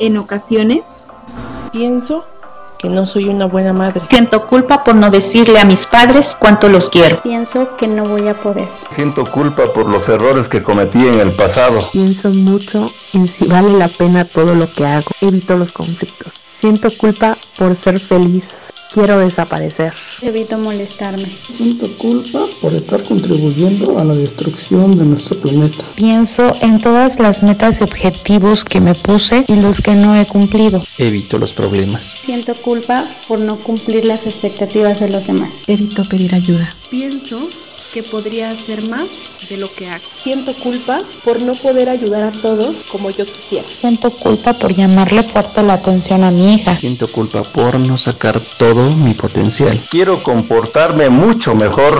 en ocasiones. Pienso que no soy una buena madre. Siento culpa por no decirle a mis padres cuánto los quiero. Pienso que no voy a poder. Siento culpa por los errores que cometí en el pasado. Pienso mucho en si vale la pena todo lo que hago. Evito los conflictos. Siento culpa por ser feliz. Quiero desaparecer. Evito molestarme. Siento culpa por estar contribuyendo a la destrucción de nuestro planeta. Pienso en todas las metas y objetivos que me puse y los que no he cumplido. Evito los problemas. Siento culpa por no cumplir las expectativas de los demás. Evito pedir ayuda. Pienso que podría hacer más de lo que hago. Siento culpa por no poder ayudar a todos como yo quisiera. Siento culpa por llamarle fuerte la atención a mi hija. Siento culpa por no sacar todo mi potencial. Quiero comportarme mucho mejor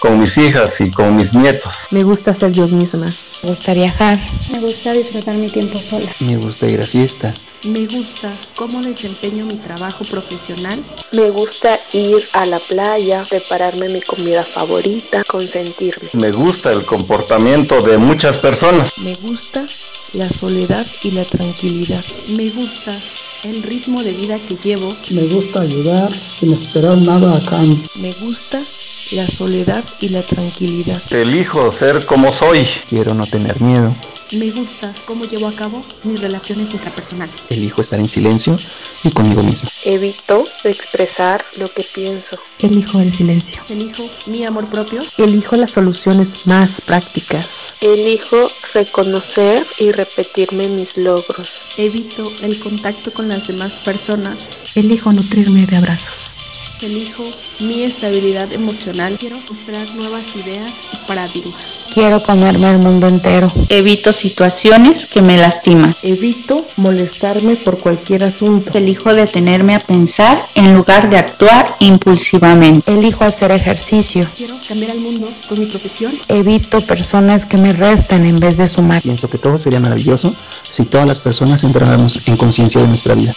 con mis hijas y con mis nietos. Me gusta ser yo misma. Me gusta viajar. Me gusta disfrutar mi tiempo sola. Me gusta ir a fiestas. Me gusta cómo desempeño mi trabajo profesional. Me gusta ir a la playa, prepararme mi comida favorita, consentirme. Me gusta el comportamiento de muchas personas. Me gusta la soledad y la tranquilidad. Me gusta el ritmo de vida que llevo. Me gusta ayudar sin esperar nada a cambio. Me gusta la soledad y la tranquilidad. Elijo ser como soy. Quiero no tener miedo. Me gusta cómo llevo a cabo mis relaciones intrapersonales. Elijo estar en silencio y conmigo mismo. Evito expresar lo que pienso. Elijo el silencio. Elijo mi amor propio. Elijo las soluciones más prácticas. Elijo reconocer y repetirme mis logros. Evito el contacto con las demás personas. Elijo nutrirme de abrazos. Elijo mi estabilidad emocional. Quiero mostrar nuevas ideas y paradigmas. Quiero comerme el mundo entero. Evito situaciones que me lastiman. Evito molestarme por cualquier asunto. Elijo detenerme a pensar en lugar de actuar impulsivamente. Elijo hacer ejercicio. Quiero cambiar al mundo con mi profesión. Evito personas que me restan en vez de sumar. Pienso que todo sería maravilloso si todas las personas entráramos en conciencia de nuestra vida.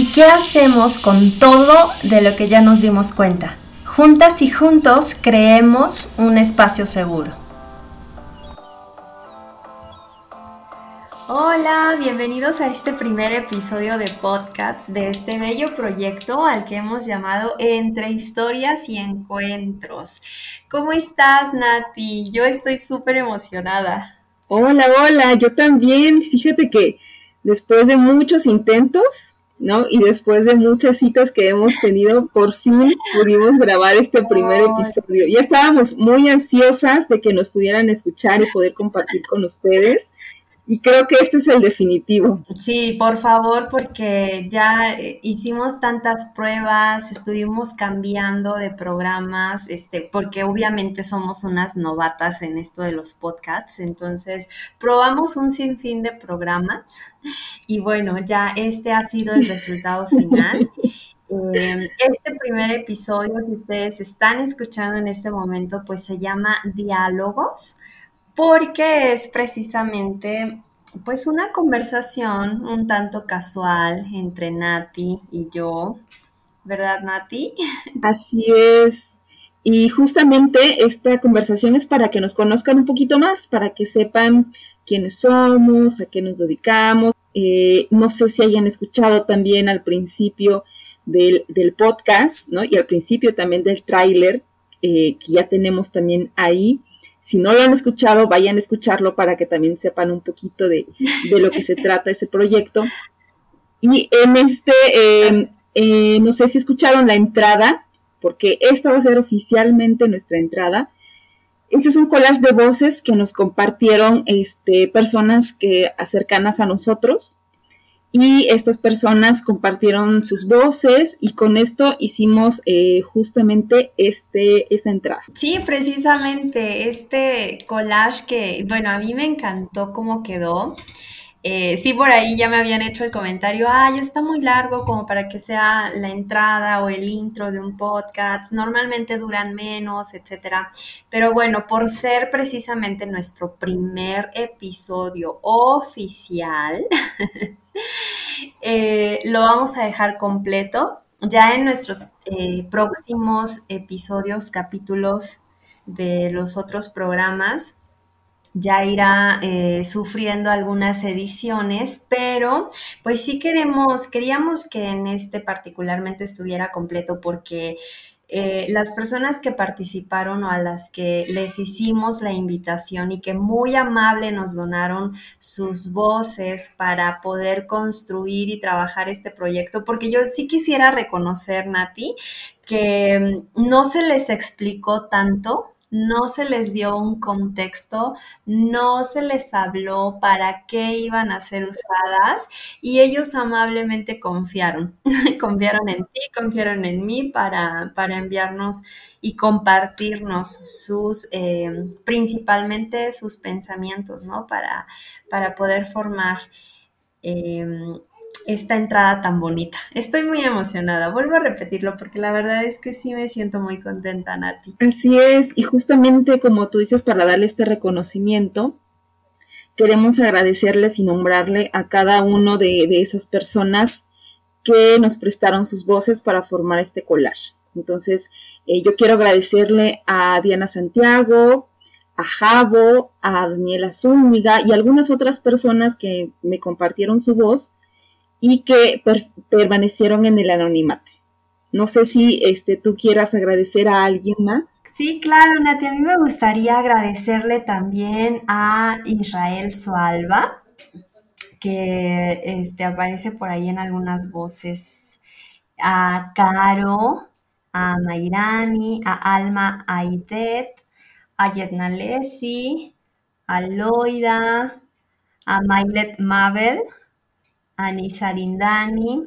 ¿Y qué hacemos con todo de lo que ya nos dimos cuenta? Juntas y juntos creemos un espacio seguro. Hola, bienvenidos a este primer episodio de podcast de este bello proyecto al que hemos llamado Entre historias y encuentros. ¿Cómo estás, Nati? Yo estoy súper emocionada. Hola, hola, yo también. Fíjate que después de muchos intentos, ¿no? Y después de muchas citas que hemos tenido, por fin pudimos grabar este primer episodio. Ya estábamos muy ansiosas de que nos pudieran escuchar y poder compartir con ustedes. Y creo que este es el definitivo. Sí, por favor, porque ya eh, hicimos tantas pruebas, estuvimos cambiando de programas, este, porque obviamente somos unas novatas en esto de los podcasts, entonces probamos un sinfín de programas y bueno, ya este ha sido el resultado final. Eh, este primer episodio que ustedes están escuchando en este momento, pues se llama Diálogos porque es precisamente pues una conversación un tanto casual entre Nati y yo, ¿verdad Nati? Así es. Y justamente esta conversación es para que nos conozcan un poquito más, para que sepan quiénes somos, a qué nos dedicamos. Eh, no sé si hayan escuchado también al principio del, podcast, ¿no? Y al principio también del tráiler, eh, que ya tenemos también ahí. Si no lo han escuchado, vayan a escucharlo para que también sepan un poquito de, lo que se trata ese proyecto. Y en este, em, eh, no sé si escucharon la entrada, porque esta va a ser oficialmente nuestra entrada. Este es un collage de voces que nos compartieron este, personas que cercanas a nosotros y estas personas compartieron sus voces y con esto hicimos eh, justamente este, esta entrada. Sí, precisamente este collage que, bueno, a mí me encantó cómo quedó. Eh, sí, por ahí ya me habían hecho el comentario, ah, ya está muy largo como para que sea la entrada o el intro de un podcast. Normalmente duran menos, etcétera. Pero bueno, por ser precisamente nuestro primer episodio oficial, Eh, lo vamos a dejar completo. Ya en nuestros eh, próximos episodios, capítulos de los otros programas, ya irá eh, sufriendo algunas ediciones, pero pues sí queremos, queríamos que en este particularmente estuviera completo porque eh, las personas que participaron o a las que les hicimos la invitación y que muy amable nos donaron sus voces para poder construir y trabajar este proyecto, porque yo sí quisiera reconocer, Nati, que mm, no se les explicó tanto no se les dio un contexto, no se les habló para qué iban a ser usadas y ellos amablemente confiaron, confiaron en ti, confiaron en mí para, para enviarnos y compartirnos sus, eh, principalmente sus pensamientos, ¿no? Para, para poder formar eh, esta entrada tan bonita. Estoy muy emocionada. Vuelvo a repetirlo porque la verdad es que sí me siento muy contenta, Nati. Así es, y justamente como tú dices, para darle este reconocimiento, queremos agradecerles y nombrarle a cada uno de, esas personas que nos prestaron sus voces para formar este collage. Entonces, eh, yo quiero agradecerle a Diana Santiago, a Javo, a Daniela Zúñiga y algunas otras personas que me compartieron su voz y que permanecieron en el anonimato. No sé si este, tú quieras agradecer a alguien más. Sí, claro, Nati. A mí me gustaría agradecerle también a Israel Sualba, que este, aparece por ahí en algunas voces, a Caro, a Nairani, a Alma Aidet, a Yetna Lesi, a Loida, a Mailet Mabel, a Nisarindani,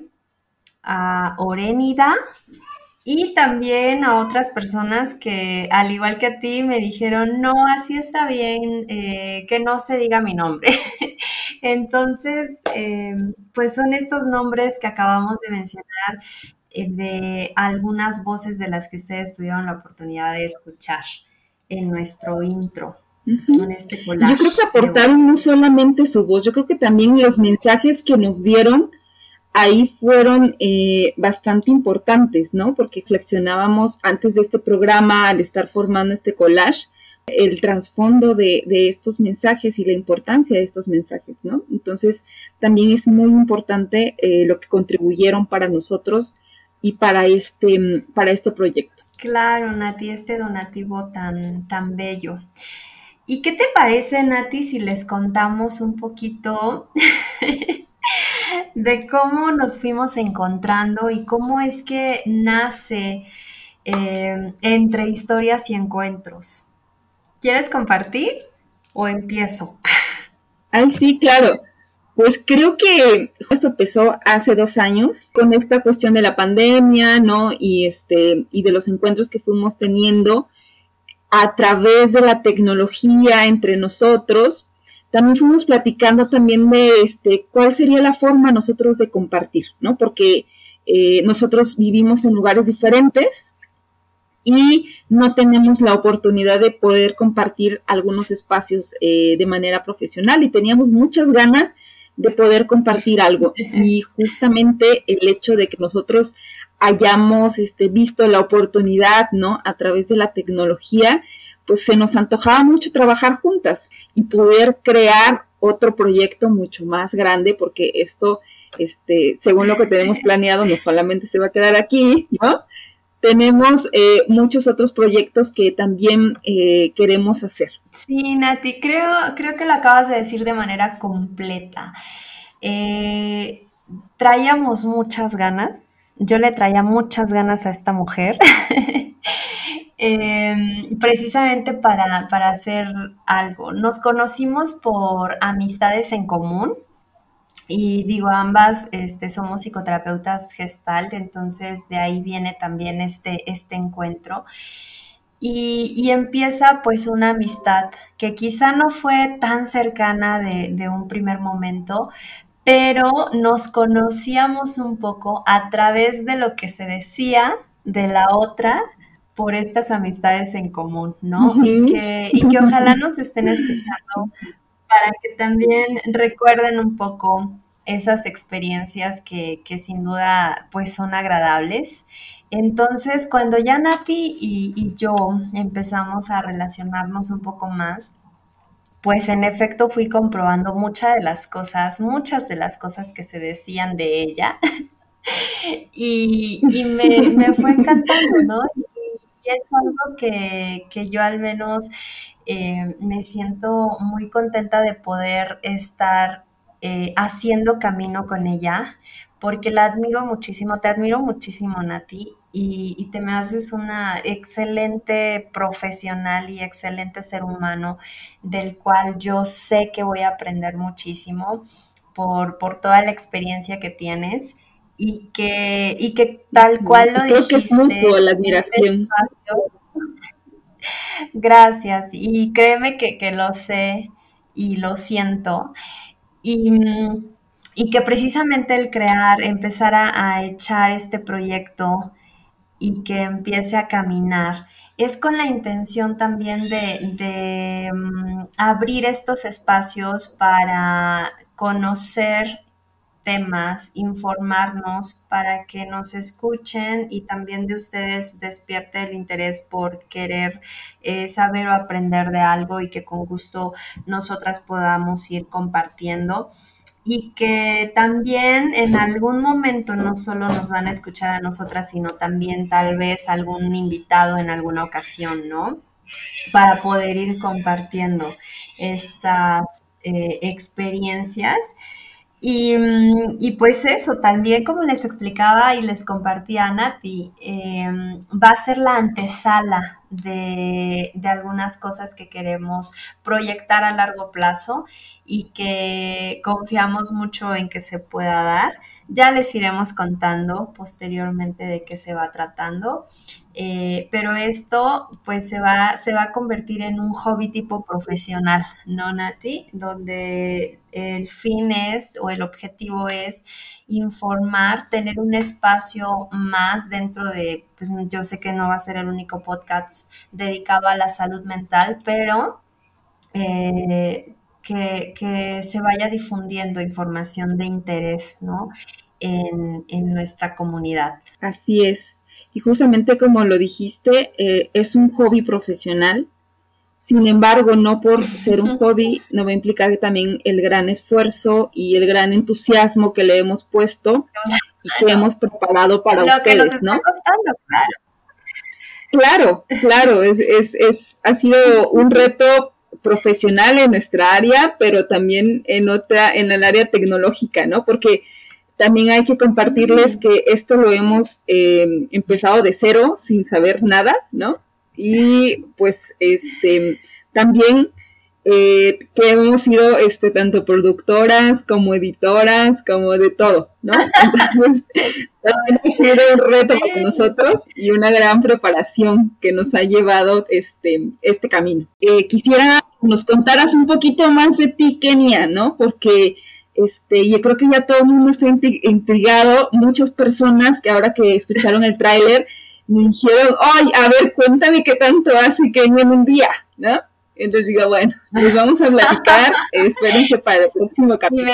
a Orenida y también a otras personas que, al igual que a ti, me dijeron, no, así está bien, eh, que no se diga mi nombre. Entonces, em, pues son estos nombres que acabamos de mencionar eh, de algunas voces de las que ustedes tuvieron la oportunidad de escuchar en nuestro intro. Este yo creo que aportaron no solamente su voz, yo creo que también los mensajes que nos dieron ahí fueron eh, bastante importantes, ¿no? Porque flexionábamos antes de este programa, al estar formando este collage, el trasfondo de, estos mensajes y la importancia de estos mensajes, ¿no? Entonces, también es muy importante eh, lo que contribuyeron para nosotros y para este, para este proyecto. Claro, Nati, este donativo tan, tan bello. ¿Y qué te parece, Nati, si les contamos un poquito de cómo nos fuimos encontrando y cómo es que nace eh, entre historias y encuentros? ¿Quieres compartir o empiezo? Ay, sí, claro. Pues creo que eso empezó hace dos años con esta cuestión de la pandemia, ¿no? Y este, y de los encuentros que fuimos teniendo a través de la tecnología entre nosotros. También fuimos platicando también de este, cuál sería la forma nosotros de compartir, ¿no? Porque eh, nosotros vivimos en lugares diferentes y no tenemos la oportunidad de poder compartir algunos espacios eh, de manera profesional y teníamos muchas ganas de poder compartir algo. Y justamente el hecho de que nosotros hayamos este, visto la oportunidad, ¿no? A través de la tecnología, pues se nos antojaba mucho trabajar juntas y poder crear otro proyecto mucho más grande, porque esto, este, según lo que tenemos planeado, no solamente se va a quedar aquí, ¿no? Tenemos eh, muchos otros proyectos que también eh, queremos hacer. Sí, Nati, creo, creo que lo acabas de decir de manera completa. Eh, traíamos muchas ganas yo le traía muchas ganas a esta mujer, em, precisamente para, hacer algo. Nos conocimos por amistades en común. Y digo, ambas este, somos psicoterapeutas gestalt, entonces de ahí viene también este, este encuentro. Y, empieza pues una amistad que quizá no fue tan cercana de, de, un primer momento, pero nos conocíamos un poco a través de lo que se decía de la otra por estas amistades en común, ¿no? y, que, y que ojalá nos estén escuchando para que también recuerden un poco esas experiencias que, que sin duda pues son agradables. Entonces, cuando ya Nati y, y yo empezamos a relacionarnos un poco más, pues en efecto fui comprobando muchas de las cosas, muchas de las cosas que se decían de ella. y, me, fue encantando, ¿no? Y, es algo que, yo al menos eh, me siento muy contenta de poder estar eh, haciendo camino con ella, porque la admiro muchísimo, te admiro muchísimo, Nati, y, te me haces una excelente profesional y excelente ser humano, del cual yo sé que voy a aprender muchísimo por, por toda la experiencia que tienes y que, y que tal cual lo dijiste. Creo que es la admiración. Gracias, y créeme que, que, lo sé y lo siento. Y y que precisamente el crear, empezar a, echar este proyecto y que empiece a caminar, es con la intención también de, mm, abrir estos espacios para conocer temas, informarnos para que nos escuchen y también de ustedes despierte el interés por querer eh, saber o aprender de algo y que con gusto nosotras podamos ir compartiendo y que también en algún momento no solo nos van a escuchar a nosotras, sino también tal vez algún invitado en alguna ocasión, ¿no? Para poder ir compartiendo estas eh, experiencias Mm, y, pues eso, también como les explicaba y les compartía Nati, em, va a ser la antesala de, de, algunas cosas que queremos proyectar a largo plazo y que confiamos mucho en que se pueda dar. Ya les iremos contando posteriormente de qué se va tratando. Eh, pero esto pues se va, se va a convertir en un hobby tipo profesional, ¿no, Nati? Donde el fin es o el objetivo es informar, tener un espacio más dentro de, pues yo sé que no va a ser el único podcast dedicado a la salud mental, pero eh, que, que, se vaya difundiendo información de interés, ¿no? En, en nuestra comunidad. Así es. Y justamente como lo dijiste, eh, es un hobby profesional. Sin embargo, no por ser un hobby, no va a implicar también el gran esfuerzo y el gran entusiasmo que le hemos puesto y que hemos preparado para ustedes, ¿no? claro. Claro, es, es, es, ha sido un reto profesional en nuestra área, pero también en otra, en el área tecnológica, ¿no? Porque también hay que compartirles que esto lo hemos eh, empezado de cero, sin saber nada, ¿no? Y pues este también eh, que hemos sido este, tanto productoras como editoras, como de todo, ¿no? Entonces, también ha sido un reto para nosotros y una gran preparación que nos ha llevado este, este camino. Eh, quisiera nos contaras un poquito más de ti, Kenia, ¿no? Porque este, yo creo que ya todo el mundo está intrigado. Muchas personas que ahora que escucharon el tráiler me dijeron, ay, a ver, cuéntame qué tanto hace Kenia en un día, ¿no? Entonces digo, bueno, nos vamos a platicar, espérense para el próximo capítulo.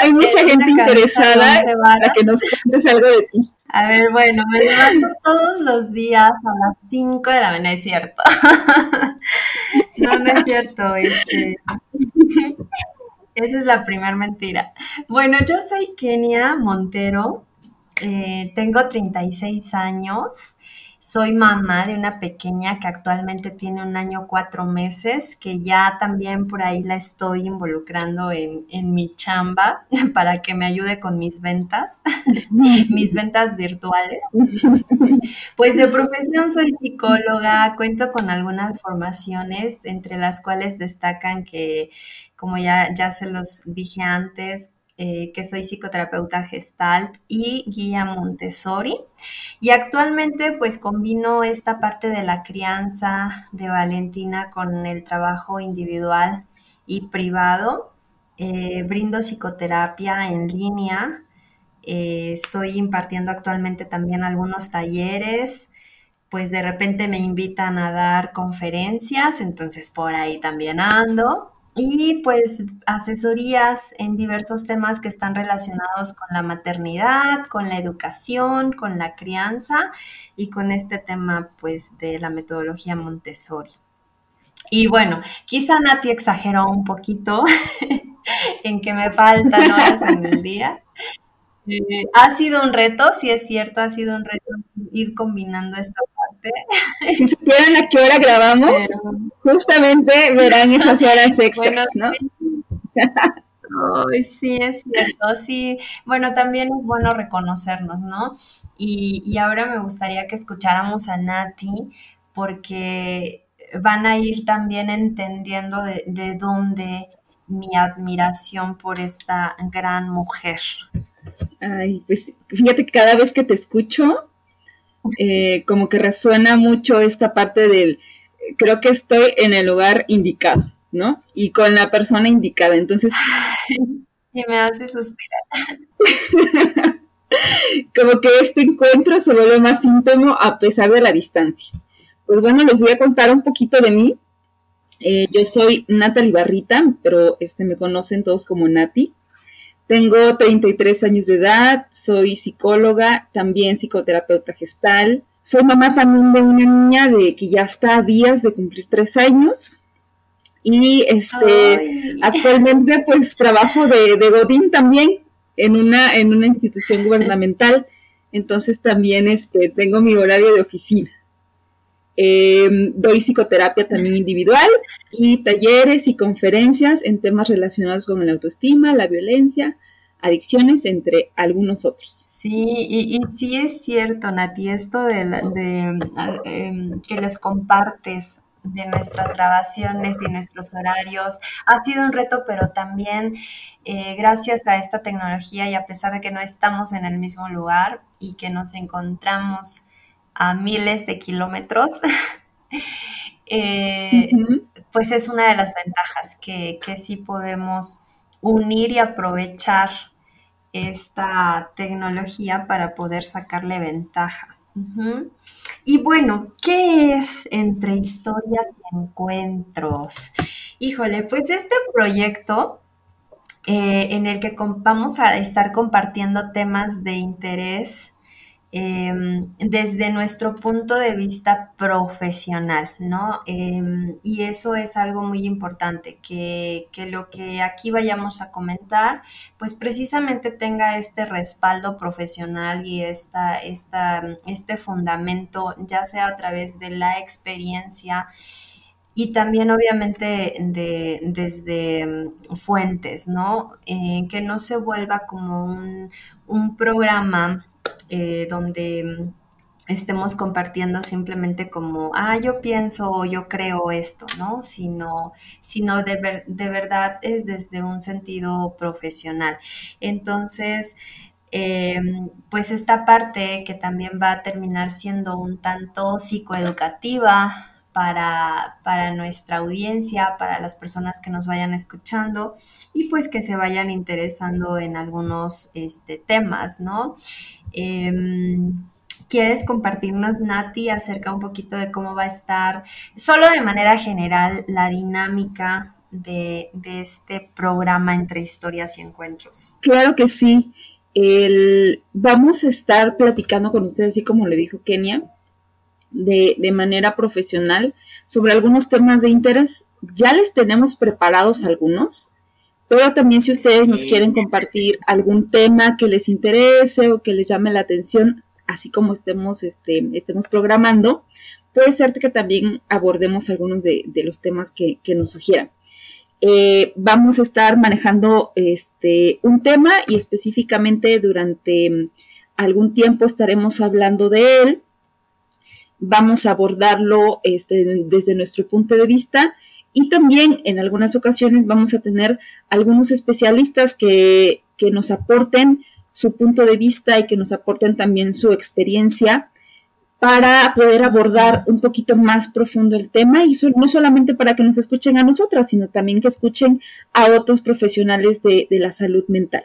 hay mucha gente interesada para que nos cuentes algo de ti. A ver, bueno, me levanto todos los días a las 5 de la mañana, es cierto. no, no es cierto. Este... Esa es la primera mentira. Bueno, yo soy Kenia Montero, eh, tengo 36 años, soy mamá de una pequeña que actualmente tiene un año cuatro meses, que ya también por ahí la estoy involucrando en, en mi chamba para que me ayude con mis ventas, mis ventas virtuales. Pues de profesión soy psicóloga, cuento con algunas formaciones, entre las cuales destacan que como ya, ya se los dije antes, eh, que soy psicoterapeuta gestalt y guía Montessori. Y actualmente pues combino esta parte de la crianza de Valentina con el trabajo individual y privado. Eh, brindo psicoterapia en línea. Eh, estoy impartiendo actualmente también algunos talleres. Pues de repente me invitan a dar conferencias, entonces por ahí también ando y pues asesorías en diversos temas que están relacionados con la maternidad, con la educación, con la crianza y con este tema pues de la metodología Montessori. Y bueno, quizá Nati exageró un poquito en que me faltan horas en el día. Eh, ha sido un reto, sí es cierto, ha sido un reto ir combinando esta parte. Si supieran a qué hora grabamos, justamente verán esas horas extras, ¿no? sí, es cierto, sí. Bueno, también es bueno reconocernos, ¿no? Y, y ahora me gustaría que escucháramos a Nati, porque van a ir también entendiendo de, de dónde mi admiración por esta gran mujer. Ay, pues fíjate que cada vez que te escucho, eh, como que resuena mucho esta parte del, creo que estoy en el lugar indicado, ¿no? Y con la persona indicada. Entonces... Y me hace suspirar. como que este encuentro se vuelve más íntimo a pesar de la distancia. Pues bueno, les voy a contar un poquito de mí. Eh, yo soy Natalie Barrita, pero este, me conocen todos como Nati. Tengo 33 años de edad, soy psicóloga, también psicoterapeuta gestal. Soy mamá también de una niña de que ya está a días de cumplir tres años. Y este, actualmente pues trabajo de, de, Godín también en una, en una institución gubernamental. Entonces también este, tengo mi horario de oficina. Em, doy psicoterapia también individual y talleres y conferencias en temas relacionados con la autoestima, la violencia, adicciones, entre algunos otros. Sí, y, sí es cierto, Nati, esto de, de em, que les compartes de nuestras grabaciones y nuestros horarios. Ha sido un reto, pero también eh, gracias a esta tecnología y a pesar de que no estamos en el mismo lugar y que nos encontramos a miles de kilómetros, eh, pues es una de las ventajas que, que sí podemos unir y aprovechar esta tecnología para poder sacarle ventaja. Y bueno, ¿qué es entre historias y encuentros? Híjole, pues este proyecto eh, en el que vamos a estar compartiendo temas de interés Em, desde nuestro punto de vista profesional, ¿no? Em, y eso es algo muy importante, que, lo que aquí vayamos a comentar, pues precisamente tenga este respaldo profesional y esta, esta, este fundamento, ya sea a través de la experiencia y también obviamente de, desde em, fuentes, ¿no? Eh, que no se vuelva como un, un programa eh, donde mm, estemos compartiendo simplemente como, ah, yo pienso o yo creo esto, ¿no? Sino, sino de, de verdad es desde un sentido profesional. Entonces, em, pues esta parte que también va a terminar siendo un tanto psicoeducativa para, para nuestra audiencia, para las personas que nos vayan escuchando y pues que se vayan interesando en algunos este, temas, ¿no? Em, ¿Quieres compartirnos, Nati, acerca un poquito de cómo va a estar, solo de manera general, la dinámica de, este programa entre historias y encuentros? Claro que sí. vamos a estar platicando con ustedes, así como le dijo Kenia, de, de, manera profesional sobre algunos temas de interés. Ya les tenemos preparados algunos. Pero también si ustedes nos quieren compartir algún tema que les interese o que les llame la atención, así como estemos, este, estemos programando, puede ser que también abordemos algunos de, los temas que, nos sugieran. Eh, vamos a estar manejando este, un tema y específicamente durante algún tiempo estaremos hablando de él. Vamos a abordarlo este, desde nuestro punto de vista y también en algunas ocasiones vamos a tener algunos especialistas que, nos aporten su punto de vista y que nos aporten también su experiencia para poder abordar un poquito más profundo el tema y no solamente para que nos escuchen a nosotras, sino también que escuchen a otros profesionales de, la salud mental.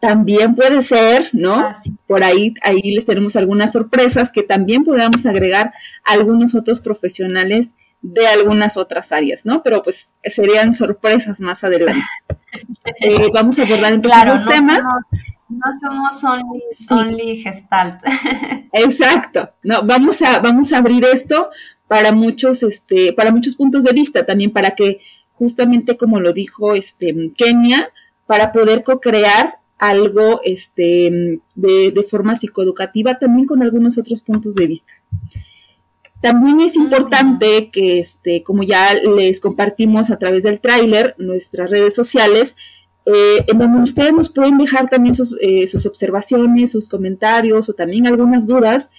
También puede ser, ¿no? Ah, Por ahí, ahí les tenemos algunas sorpresas que también podamos agregar a algunos otros profesionales de algunas otras áreas, ¿no? Pero pues serían sorpresas más adelante. Eh, vamos a abordar entonces los temas. no somos only, gestalt. Exacto. No, vamos a, vamos a abrir esto para muchos, este, para muchos puntos de vista, también para que, justamente como lo dijo este, Kenia, para poder co-crear algo este, de, de, forma psicoeducativa, también con algunos otros puntos de vista. También es importante que, este, como ya les compartimos a través del tráiler, nuestras redes sociales, eh, en donde ustedes nos pueden dejar también sus, eh, sus observaciones, sus comentarios o también algunas dudas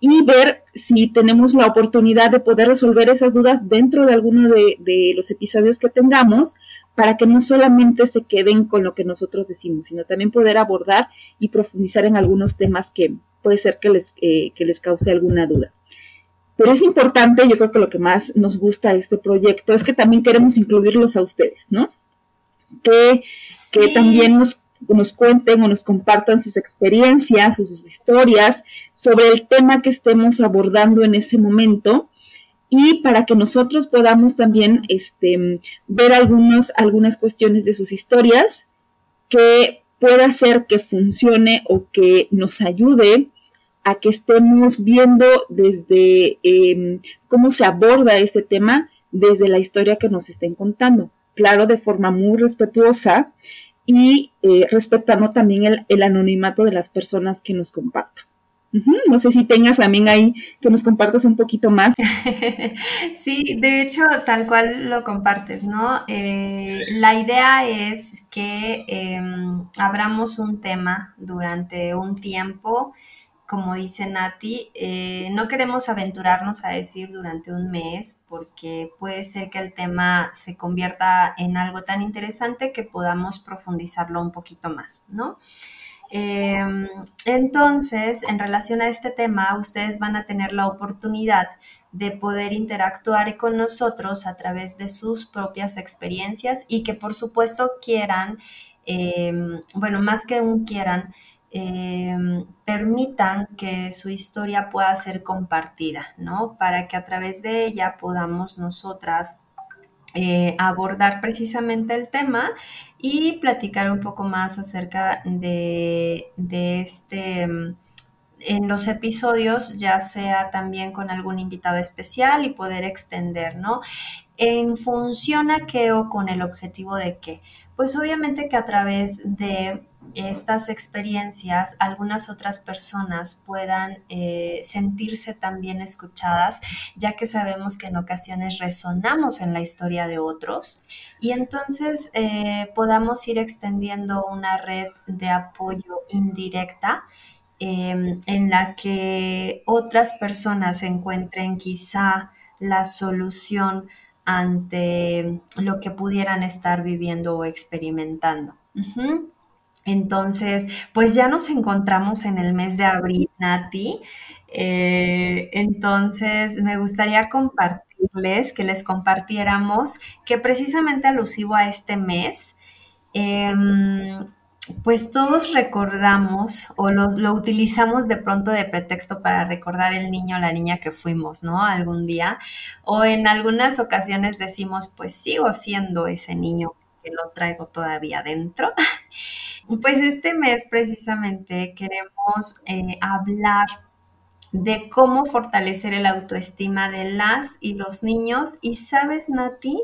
y ver si tenemos la oportunidad de poder resolver esas dudas dentro de alguno de, los episodios que tengamos para que no solamente se queden con lo que nosotros decimos, sino también poder abordar y profundizar en algunos temas que puede ser que les, eh, que les cause alguna duda. Pero es importante, yo creo que lo que más nos gusta de este proyecto es que también queremos incluirlos a ustedes, ¿no? Que, que también nos nos cuenten o nos compartan sus experiencias o sus historias sobre el tema que estemos abordando en ese momento y para que nosotros podamos también este, ver algunos, algunas cuestiones de sus historias que pueda ser que funcione o que nos ayude a que estemos viendo desde em, cómo se aborda ese tema desde la historia que nos estén contando. Claro, de forma muy respetuosa y eh, respetando también el, anonimato de las personas que nos compartan. No sé si tengas también ahí que nos compartas un poquito más. Sí, de hecho, tal cual lo compartes, ¿no? Eh, la idea es que em, abramos un tema durante un tiempo como dice Nati, eh, no queremos aventurarnos a decir durante un mes porque puede ser que el tema se convierta en algo tan interesante que podamos profundizarlo un poquito más, ¿no? Em, entonces, en relación a este tema, ustedes van a tener la oportunidad de poder interactuar con nosotros a través de sus propias experiencias y que por supuesto quieran, em, bueno, más que un quieran, Em, permitan que su historia pueda ser compartida, ¿no? Para que a través de ella podamos nosotras eh, abordar precisamente el tema y platicar un poco más acerca de, de este em, en los episodios, ya sea también con algún invitado especial y poder extender, ¿no? En función a qué o con el objetivo de qué. Pues obviamente que a través de estas experiencias algunas otras personas puedan eh, sentirse también escuchadas, ya que sabemos que en ocasiones resonamos en la historia de otros y entonces eh, podamos ir extendiendo una red de apoyo indirecta em, en la que otras personas encuentren quizá la solución ante lo que pudieran estar viviendo o experimentando. Entonces, pues ya nos encontramos en el mes de abril, Nati. Eh, entonces, me gustaría compartirles, que les compartiéramos que precisamente alusivo a este mes, em, pues todos recordamos o lo utilizamos de pronto de pretexto para recordar el niño la niña que fuimos, ¿no? Algún día. O en algunas ocasiones decimos, pues sigo siendo ese niño que lo traigo todavía dentro. Pues este mes precisamente queremos eh, hablar de cómo fortalecer el autoestima de las y los niños y, sabes, Nati,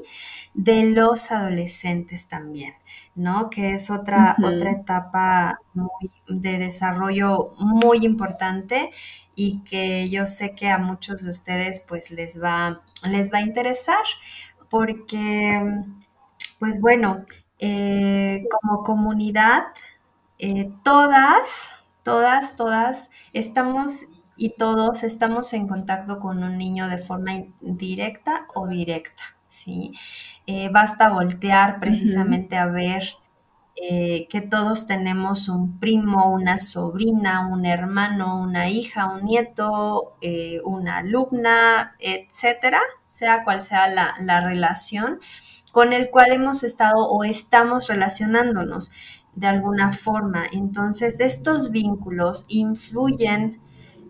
de los adolescentes también, ¿no? Que es otra, otra etapa de desarrollo muy importante y que yo sé que a muchos de ustedes pues les va, les va a interesar porque, pues bueno, eh, como comunidad, eh, todas, todas, todas estamos y todos estamos en contacto con un niño de forma directa o directa, ¿sí? Eh, basta voltear precisamente a ver que todos tenemos un primo, una sobrina, un hermano, una hija, un nieto, una alumna, etcétera, sea cual sea la, la relación con el cual hemos estado o estamos relacionándonos de alguna forma. Entonces, estos vínculos influyen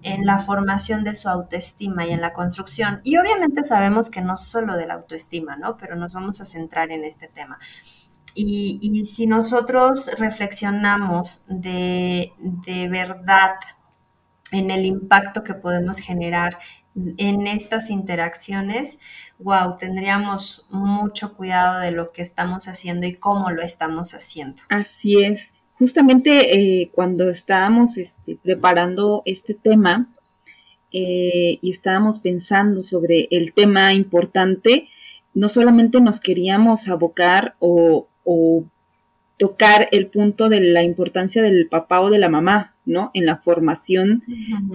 en la formación de su autoestima y en la construcción. Y obviamente sabemos que no solo de la autoestima, ¿no? Pero nos vamos a centrar en este tema. Y, si nosotros reflexionamos de, de verdad en el impacto que podemos generar en estas interacciones, wow, tendríamos mucho cuidado de lo que estamos haciendo y cómo lo estamos haciendo. Así es. Justamente eh, cuando estábamos este, preparando este tema eh, y estábamos pensando sobre el tema importante, no solamente nos queríamos abocar o, o tocar el punto de la importancia del papá o de la mamá, ¿no? En la formación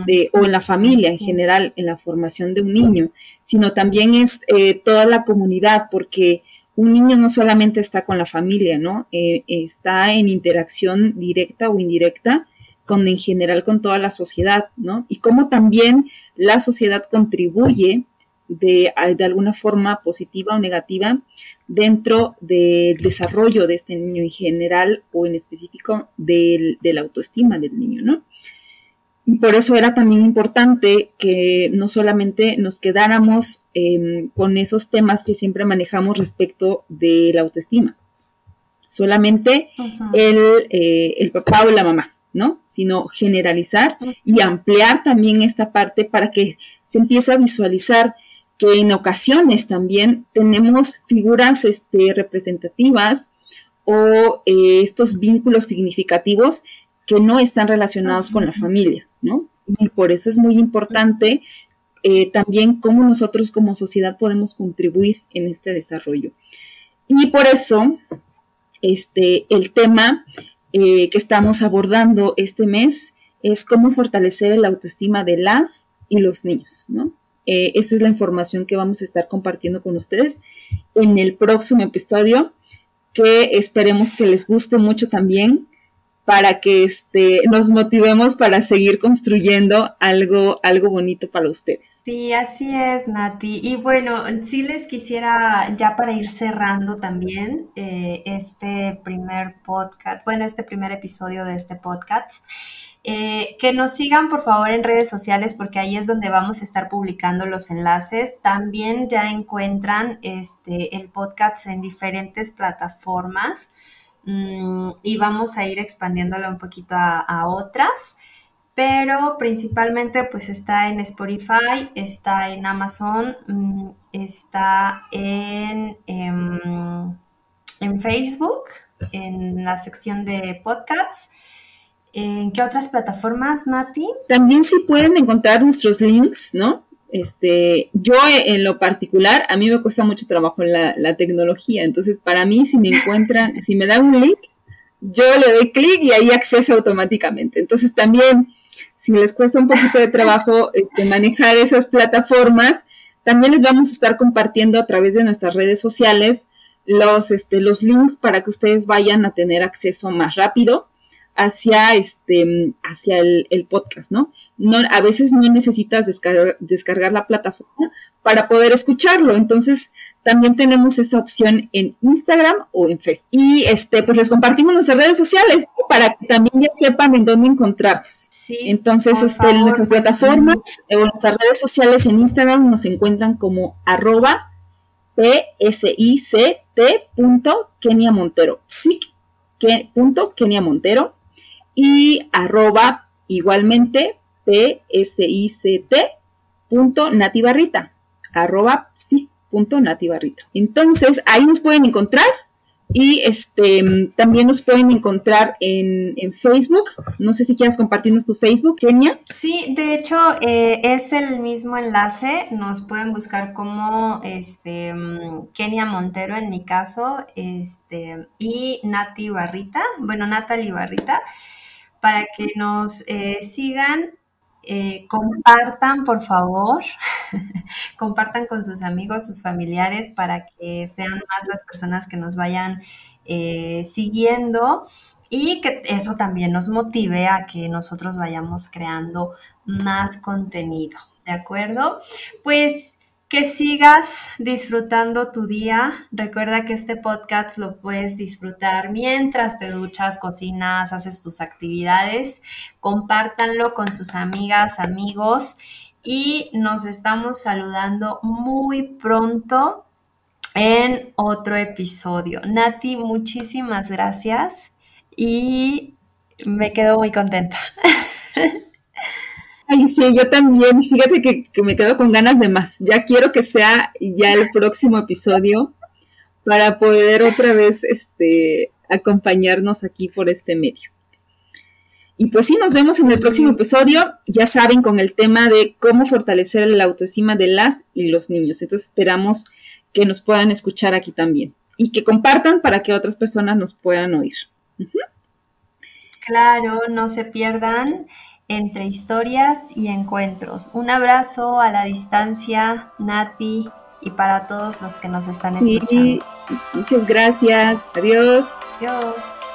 de, o en la familia en general, en la formación de un niño, sino también es eh, toda la comunidad, porque un niño no solamente está con la familia, ¿no? Eh, está en interacción directa o indirecta con, en general, con toda la sociedad, ¿no? Y cómo también la sociedad contribuye de, de, alguna forma positiva o negativa dentro del desarrollo de este niño en general o en específico de la autoestima del niño, ¿no? Y por eso era también importante que no solamente nos quedáramos em, con esos temas que siempre manejamos respecto de la autoestima, solamente el, eh, el papá o la mamá, ¿no? Sino generalizar y ampliar también esta parte para que se empiece a visualizar que en ocasiones también tenemos figuras este, representativas o eh, estos vínculos significativos que no están relacionados con la familia, ¿no? Y por eso es muy importante eh, también cómo nosotros como sociedad podemos contribuir en este desarrollo. Y por eso, este, el tema eh, que estamos abordando este mes es cómo fortalecer la autoestima de las y los niños, ¿no? Eh, esta es la información que vamos a estar compartiendo con ustedes en el próximo episodio, que esperemos que les guste mucho también para que este, nos motivemos para seguir construyendo algo, algo bonito para ustedes. Sí, así es, Nati. Y bueno, sí les quisiera, ya para ir cerrando también eh, este primer podcast, bueno, este primer episodio de este podcast. Eh, que nos sigan por favor en redes sociales porque ahí es donde vamos a estar publicando los enlaces. También ya encuentran este, el podcast en diferentes plataformas mm, y vamos a ir expandiéndolo un poquito a, otras. Pero principalmente pues está en Spotify, está en Amazon, mm, está en, em, en Facebook, en la sección de podcasts ¿En qué otras plataformas, Mati? También sí pueden encontrar nuestros links, ¿no? Este, yo en lo particular, a mí me cuesta mucho trabajo la, la tecnología, entonces para mí si me encuentran, si me dan un link, yo le doy clic y ahí acceso automáticamente. Entonces también, si les cuesta un poquito de trabajo este, manejar esas plataformas, también les vamos a estar compartiendo a través de nuestras redes sociales los, este, los links para que ustedes vayan a tener acceso más rápido hacia, este, hacia el, podcast, ¿no? ¿no? A veces no necesitas descargar, descargar la plataforma para poder escucharlo. Entonces, también tenemos esa opción en Instagram o en Facebook. Y este, pues les compartimos nuestras redes sociales para que también ya sepan en dónde encontrarnos. Sí, Entonces, este, en nuestras pues, plataformas o nuestras redes sociales en Instagram nos encuentran como arroba psict.keniamontero. punto Kenia Montero y arroba igualmente psict punto nativarrita, arroba nativarrita. Entonces, ahí nos pueden encontrar y este también nos pueden encontrar en, en Facebook. No sé si quieras compartirnos tu Facebook, Kenia. Sí, de hecho eh, es el mismo enlace. Nos pueden buscar como este Kenia Montero en mi caso, este y Nati Barrita, bueno Natalie Barrita para que nos eh, sigan. Eh, compartan, por favor, compartan con sus amigos, sus familiares, para que sean más las personas que nos vayan eh, siguiendo y que eso también nos motive a que nosotros vayamos creando más contenido, ¿de acuerdo? Pues que sigas disfrutando tu día. Recuerda que este podcast lo puedes disfrutar mientras te duchas, cocinas, haces tus actividades. Compártanlo con sus amigas, amigos y nos estamos saludando muy pronto en otro episodio. Nati, muchísimas gracias y me quedo muy contenta. Ay, sí, yo también. Fíjate que, que, me quedo con ganas de más. Ya quiero que sea ya el próximo episodio para poder otra vez este, acompañarnos aquí por este medio. Y pues sí, nos vemos en el próximo episodio, ya saben, con el tema de cómo fortalecer la autoestima de las y los niños. Entonces esperamos que nos puedan escuchar aquí también y que compartan para que otras personas nos puedan oír. Claro, no se pierdan entre historias y encuentros. Un abrazo a la distancia, Nati, y para todos los que nos están escuchando. Muchas gracias. Adiós. Adiós.